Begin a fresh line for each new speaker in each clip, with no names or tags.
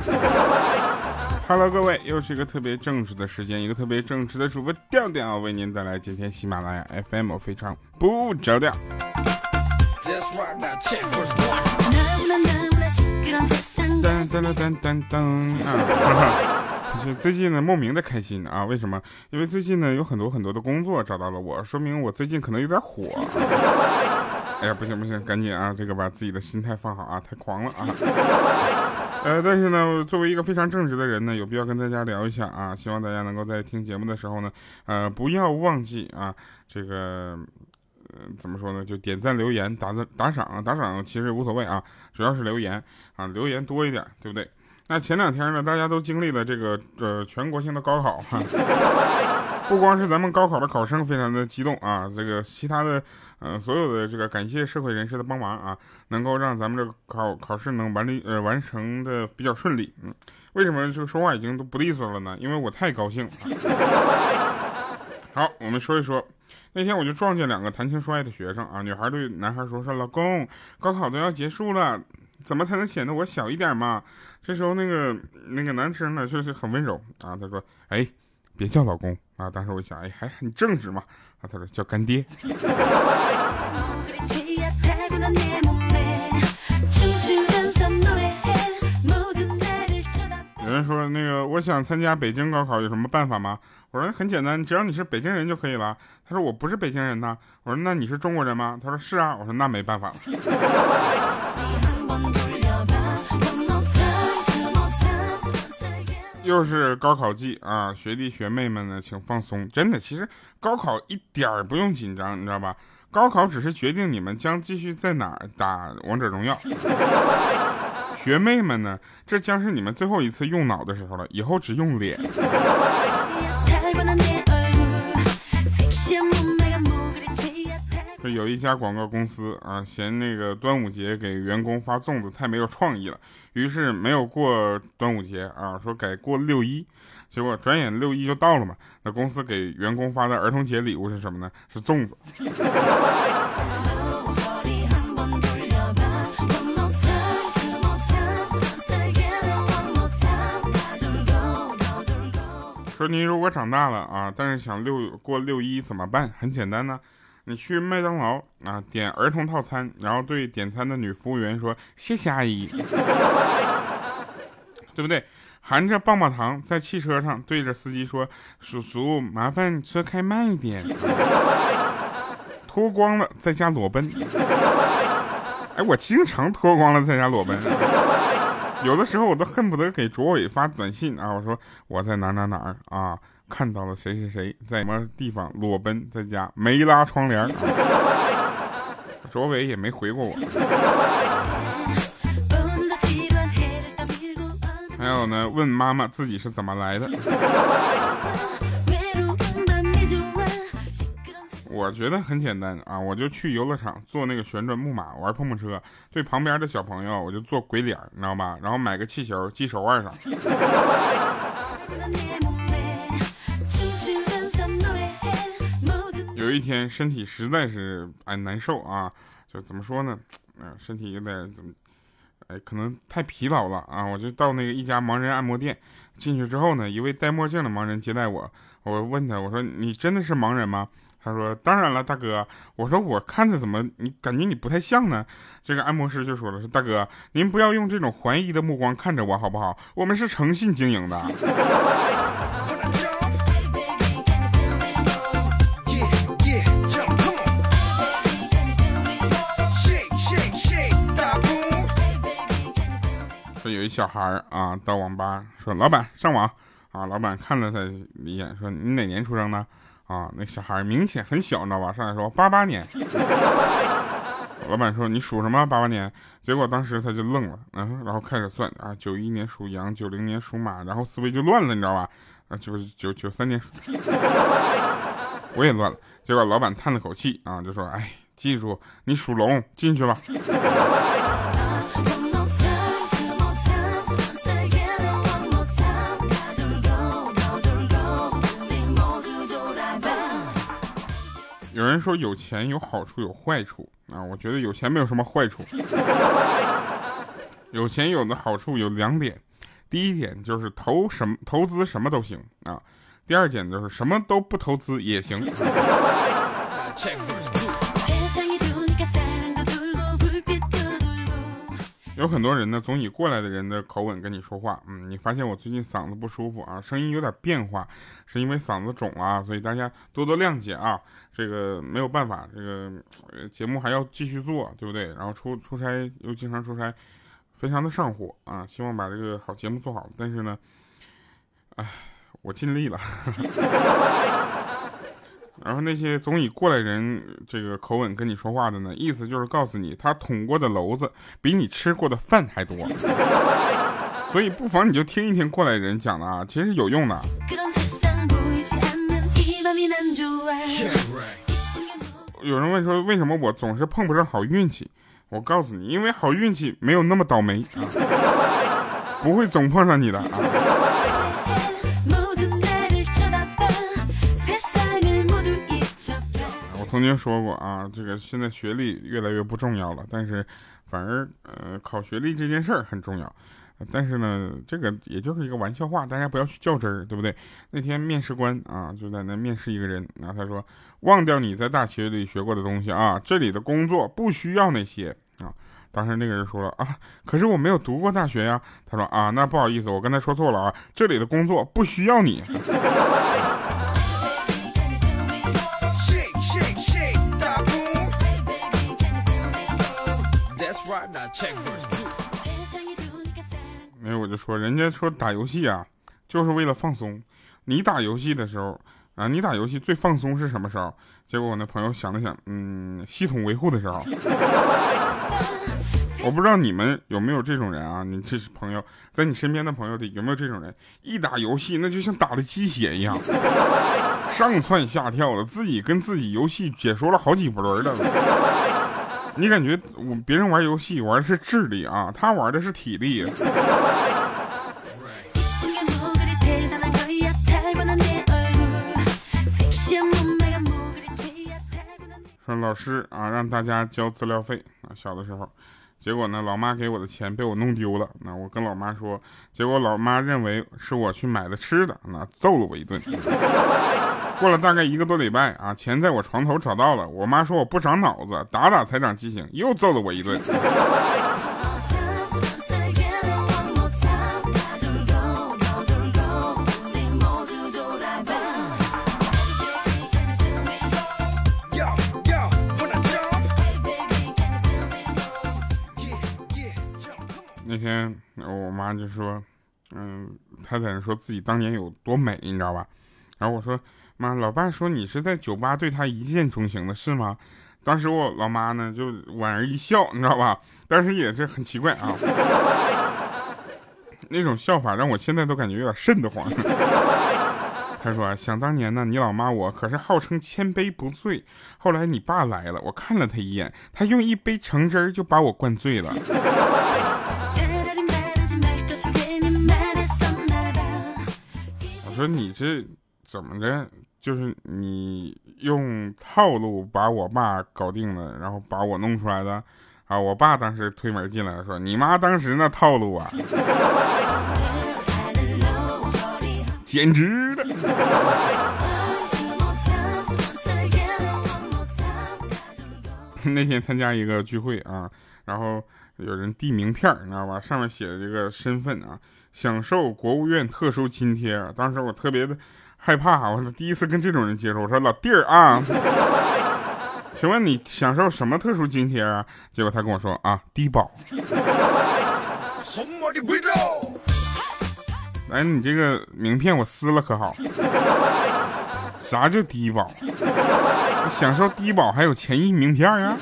Hello，各位，又是一个特别正直的时间，一个特别正直的主播调调为您带来今天喜马拉雅 FM 非常不着调。噔噔噔噔噔啊！就最近呢，莫名的开心啊！为什么？因为最近呢，有很多很多的工作找到了我，说明我最近可能有点火。哎呀，不行不行，赶紧啊，这个把自己的心态放好啊，太狂了啊！呃，但是呢，作为一个非常正直的人呢，有必要跟大家聊一下啊，希望大家能够在听节目的时候呢，呃，不要忘记啊，这个。嗯，怎么说呢？就点赞、留言、打赞、打赏啊！打赏其实无所谓啊，主要是留言啊，留言多一点，对不对？那前两天呢，大家都经历了这个呃全国性的高考哈，不光是咱们高考的考生非常的激动啊，这个其他的呃所有的这个感谢社会人士的帮忙啊，能够让咱们这个考考试能完利呃完成的比较顺利。嗯，为什么就说话已经都不利索了呢？因为我太高兴了。好，我们说一说。那天我就撞见两个谈情说爱的学生啊，女孩对男孩说：“说老公，高考都要结束了，怎么才能显得我小一点嘛？”这时候那个那个男生呢，就是很温柔啊，他说：“哎，别叫老公啊。”当时我想，哎，还很正直嘛啊，他说叫干爹。有人说那个我想参加北京高考，有什么办法吗？我说很简单，只要你是北京人就可以了。他说我不是北京人呐。我说那你是中国人吗？他说是啊。我说那没办法了。就是高考季啊，学弟学妹们呢，请放松。真的，其实高考一点儿不用紧张，你知道吧？高考只是决定你们将继续在哪儿打王者荣耀。学妹们呢，这将是你们最后一次用脑的时候了，以后只用脸。有一家广告公司啊，嫌那个端午节给员工发粽子太没有创意了，于是没有过端午节啊，说改过六一。结果转眼六一就到了嘛，那公司给员工发的儿童节礼物是什么呢？是粽子。说您如果长大了啊，但是想六过六一怎么办？很简单呢，你去麦当劳啊，点儿童套餐，然后对点餐的女服务员说谢谢阿姨，对不对？含着棒棒糖在汽车上对着司机说叔叔麻烦车开慢一点，脱光了在家裸奔。哎，我经常脱光了在家裸奔。有的时候我都恨不得给卓伟发短信啊！我说我在哪哪哪儿啊，看到了谁谁谁在什么地方裸奔在家没拉窗帘。卓伟也没回过我。还有呢，问妈妈自己是怎么来的。我觉得很简单啊，我就去游乐场坐那个旋转木马玩碰碰车，对旁边的小朋友我就做鬼脸，你知道吧？然后买个气球系手腕上。有一天身体实在是哎难受啊，就怎么说呢？嗯，身体有点怎么，哎，可能太疲劳了啊！我就到那个一家盲人按摩店，进去之后呢，一位戴墨镜的盲人接待我，我问他，我说你真的是盲人吗？他说：“当然了，大哥。”我说：“我看着怎么你感觉你不太像呢？”这个按摩师就说了：“说大哥，您不要用这种怀疑的目光看着我好不好？我们是诚信经营的。”说有一小孩啊，到网吧说：“老板上网啊！”老板看了他一眼，说：“你哪年出生的？”啊，那小孩明显很小，你知道吧？上来说八八年，老板说你属什么？八八年。结果当时他就愣了，嗯，然后开始算啊，九一年属羊，九零年属马，然后思维就乱了，你知道吧？啊，九九九三年，我也乱了。结果老板叹了口气啊，就说：“哎，记住，你属龙，进去吧。”有人说有钱有好处有坏处啊，我觉得有钱没有什么坏处。有钱有的好处有两点，第一点就是投什么投资什么都行啊，第二点就是什么都不投资也行。有很多人呢，总以过来的人的口吻跟你说话。嗯，你发现我最近嗓子不舒服啊，声音有点变化，是因为嗓子肿了，所以大家多多谅解啊。这个没有办法，这个节目还要继续做，对不对？然后出出差又经常出差，非常的上火啊。希望把这个好节目做好，但是呢，哎，我尽力了。然后那些总以过来人这个口吻跟你说话的呢，意思就是告诉你，他捅过的篓子比你吃过的饭还多，所以不妨你就听一听过来人讲的啊，其实有用的。有人问说，为什么我总是碰不上好运气？我告诉你，因为好运气没有那么倒霉啊，不会总碰上你的啊。曾经说过啊，这个现在学历越来越不重要了，但是反而呃考学历这件事儿很重要。但是呢，这个也就是一个玩笑话，大家不要去较真儿，对不对？那天面试官啊就在那面试一个人，然后他说：“忘掉你在大学里学过的东西啊，这里的工作不需要那些啊。”当时那个人说了啊，可是我没有读过大学呀。他说啊，那不好意思，我刚才说错了啊，这里的工作不需要你。没有，我就说，人家说打游戏啊，就是为了放松。你打游戏的时候啊，你打游戏最放松是什么时候？结果我那朋友想了想，嗯，系统维护的时候。我不知道你们有没有这种人啊？你这是朋友，在你身边的朋友里有没有这种人？一打游戏那就像打了鸡血一样，上蹿下跳的，自己跟自己游戏解说了好几轮了。你感觉我别人玩游戏玩的是智力啊，他玩的是体力。说老师啊，让大家交资料费啊，小的时候，结果呢，老妈给我的钱被我弄丢了。那我跟老妈说，结果老妈认为是我去买的吃的，那揍了我一顿。过了大概一个多礼拜啊，钱在我床头找到了。我妈说我不长脑子，打打才长记性，又揍了我一顿。那天我妈就说，嗯，她在那说自己当年有多美，你知道吧？然后我说。妈，老爸说你是在酒吧对他一见钟情的是吗？当时我老妈呢就莞尔一笑，你知道吧？但是也是很奇怪啊，那种笑法让我现在都感觉有点瘆得慌。他说：“想当年呢，你老妈我可是号称千杯不醉，后来你爸来了，我看了他一眼，他用一杯橙汁就把我灌醉了。”我说：“你这怎么着？”就是你用套路把我爸搞定了，然后把我弄出来的啊！我爸当时推门进来说：“你妈当时那套路啊，简直的！” 那天参加一个聚会啊，然后有人递名片，你知道吧？上面写的这个身份啊，享受国务院特殊津贴。当时我特别的。害怕，我说第一次跟这种人接触。我说老弟儿啊，请问你享受什么特殊津贴啊？结果他跟我说啊，低保。来，你这个名片我撕了可好？啥叫低保？享受低保还有钱印名片啊？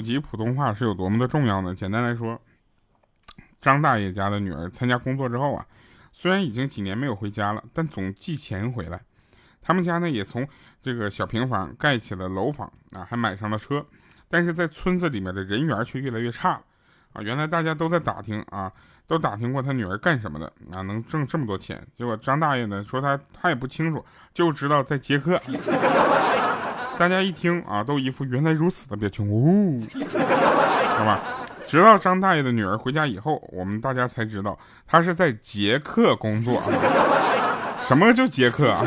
普及普通话是有多么的重要呢？简单来说，张大爷家的女儿参加工作之后啊，虽然已经几年没有回家了，但总寄钱回来。他们家呢也从这个小平房盖起了楼房啊，还买上了车，但是在村子里面的人缘却越来越差了。啊，原来大家都在打听啊，都打听过他女儿干什么的啊，能挣这么多钱。结果张大爷呢说他他也不清楚，就知道在接客。大家一听啊，都一副原来如此的表情，呜，好吧。直到张大爷的女儿回家以后，我们大家才知道他是在捷克工作。什么叫捷克啊？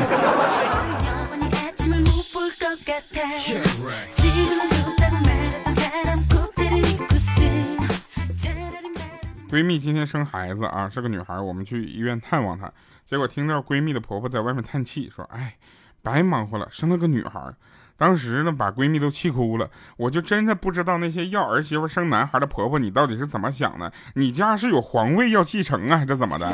闺蜜今天生孩子啊，是个女孩，我们去医院探望她，结果听到闺蜜的婆婆在外面叹气，说：“哎，白忙活了，生了个女孩。”当时呢，把闺蜜都气哭了。我就真的不知道那些要儿媳妇生男孩的婆婆，你到底是怎么想的？你家是有皇位要继承啊，还是怎么的？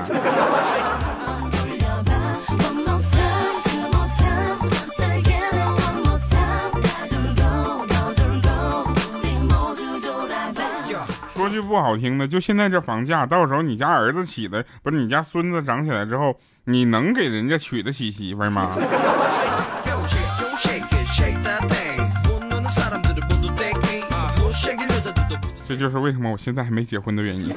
说句不好听的，就现在这房价，到时候你家儿子起的，不是你家孙子长起来之后，你能给人家娶得起媳妇吗？就是为什么我现在还没结婚的原因。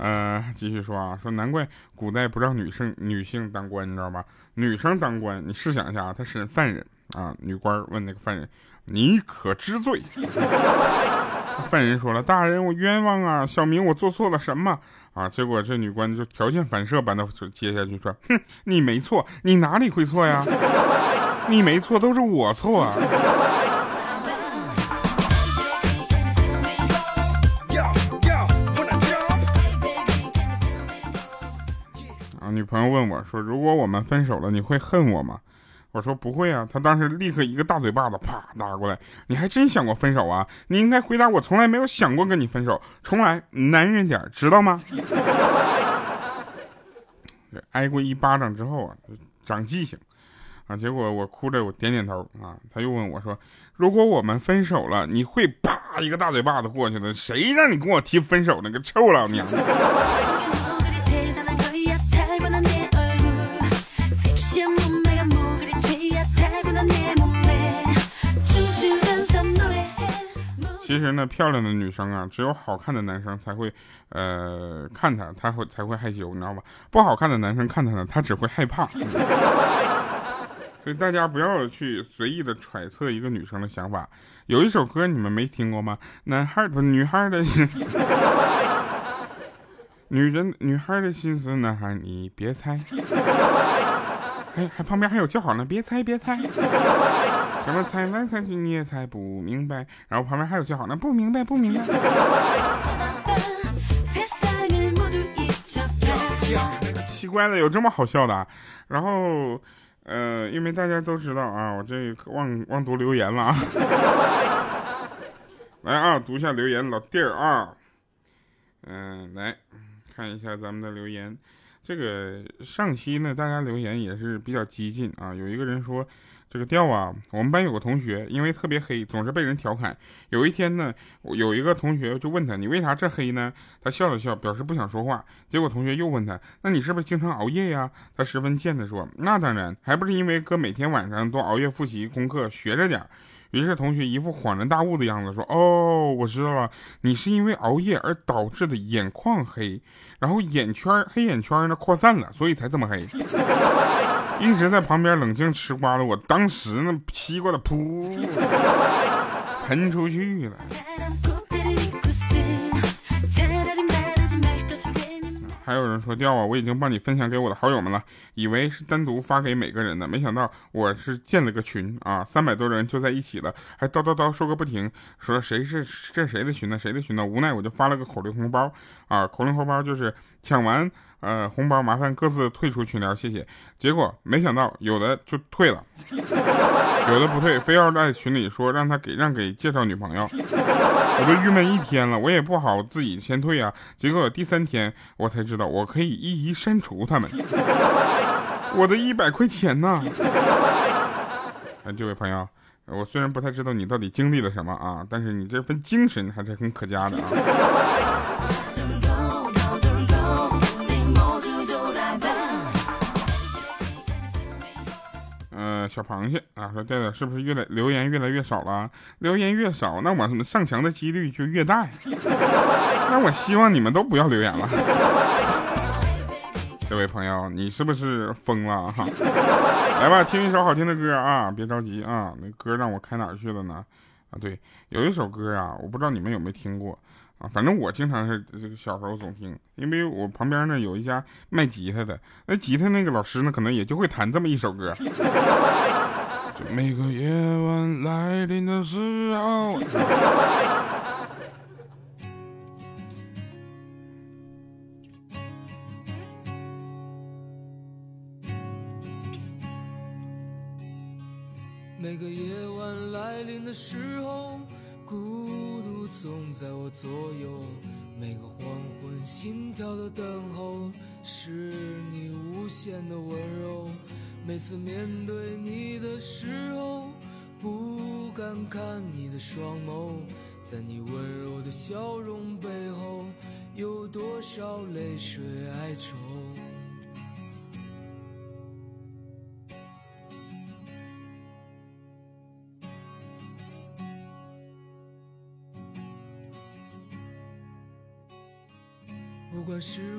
呃，继续说啊，说难怪古代不让女生女性当官，你知道吧？女生当官，你试想一下啊，她审犯人啊，女官问那个犯人：“你可知罪？” 犯人说了：“大人，我冤枉啊！小明，我做错了什么啊？”结果这女官就条件反射般的接下去说：“哼，你没错，你哪里会错呀？你没错，都是我错啊！”女朋友问我说：“如果我们分手了，你会恨我吗？”我说不会啊，他当时立刻一个大嘴巴子啪打过来。你还真想过分手啊？你应该回答我，从来没有想过跟你分手。重来，男人点，知道吗？挨过一巴掌之后啊，长记性啊。结果我哭着我点点头啊。他又问我说：“如果我们分手了，你会啪一个大嘴巴子过去的？谁让你跟我提分手呢？个臭老娘！”其实呢，漂亮的女生啊，只有好看的男生才会，呃，看她，她会才会害羞，你知道吧？不好看的男生看她呢，她只会害怕。所以大家不要去随意的揣测一个女生的想法。有一首歌你们没听过吗？男孩不，女孩的心，女人女孩的心思，男孩你别猜。还还旁边还有叫好呢，别猜别猜。什么猜来猜去你也猜不明白，然后旁边还有叫好那，不明白不明白。奇怪了，有这么好笑的？然后，呃，因为大家都知道啊，我这忘忘读留言了啊。来啊，读一下留言，老弟儿啊，嗯，来看一下咱们的留言。这个上期呢，大家留言也是比较激进啊，有一个人说。这个调啊，我们班有个同学，因为特别黑，总是被人调侃。有一天呢，有一个同学就问他：“你为啥这黑呢？”他笑了笑，表示不想说话。结果同学又问他：“那你是不是经常熬夜呀？”他十分贱的说：“那当然，还不是因为哥每天晚上都熬夜复习功课，学着点。”于是同学一副恍然大悟的样子说：“哦，我知道了，你是因为熬夜而导致的眼眶黑，然后眼圈黑眼圈呢扩散了，所以才这么黑。”一直在旁边冷静吃瓜的我，当时呢西瓜的噗喷出去了。还有人说掉啊，我已经帮你分享给我的好友们了，以为是单独发给每个人的，没想到我是建了个群啊，三百多人就在一起了，还叨叨叨说个不停，说谁是这谁的群呢？谁的群呢？无奈我就发了个口令红包啊，口令红包就是抢完呃红包麻烦各自退出群聊，谢谢。结果没想到有的就退了，有的不退，非要在群里说让他给让给介绍女朋友。我都郁闷一天了，我也不好自己先退啊。结果第三天我才知道，我可以一一删除他们。我的一百块钱呢？哎，这位朋友，我虽然不太知道你到底经历了什么啊，但是你这份精神还是很可嘉的啊。小螃蟹啊，说调调是不是越来留言越来越少了？留言越少，那我上墙的几率就越大。那我希望你们都不要留言了。这位朋友，你是不是疯了哈？来吧，听一首好听的歌啊！别着急啊，那歌让我开哪去了呢？啊，对，有一首歌啊，我不知道你们有没有听过啊，反正我经常是这个小时候总听，因为我旁边呢有一家卖吉他的，那吉他那个老师呢，可能也就会弹这么一首歌。每个夜晚来临的时候。
每个夜晚来临的时候，孤总在我左右。每个黄昏，心跳的等候，是你无限的温柔。每次面对你的时候，不敢看你的双眸，在你温柔的笑容背后，有多少泪水哀愁？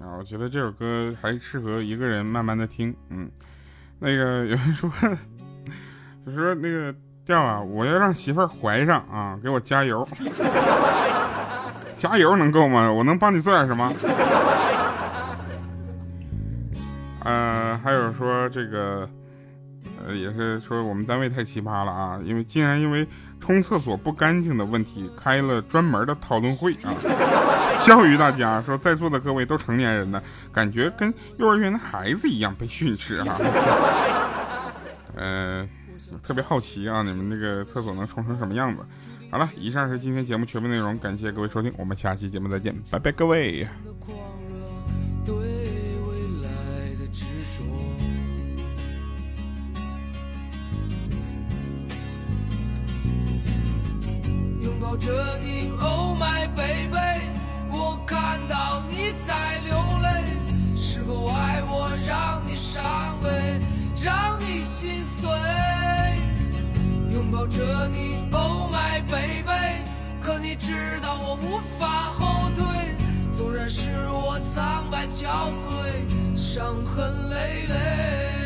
啊，我觉得这首歌还适合一个人慢慢的听。嗯，那个有人说，就说那个调啊，我要让媳妇儿怀上啊，给我加油。加油能够吗？我能帮你做点什么？呃，还有说这个。也是说我们单位太奇葩了啊，因为竟然因为冲厕所不干净的问题开了专门的讨论会啊，教育大家说在座的各位都成年人了，感觉跟幼儿园的孩子一样被训斥哈。嗯，特别好奇啊，你们那个厕所能冲成什么样子？好了，以上是今天节目全部内容，感谢各位收听，我们下期节目再见，拜拜，各位。抱着你，Oh my baby，我看到你在流泪，是否爱我让你伤悲，让你心碎？拥抱着你，Oh my baby，可你知道我无法后退，纵然是我苍白憔悴，伤痕累累。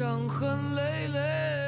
伤痕累累。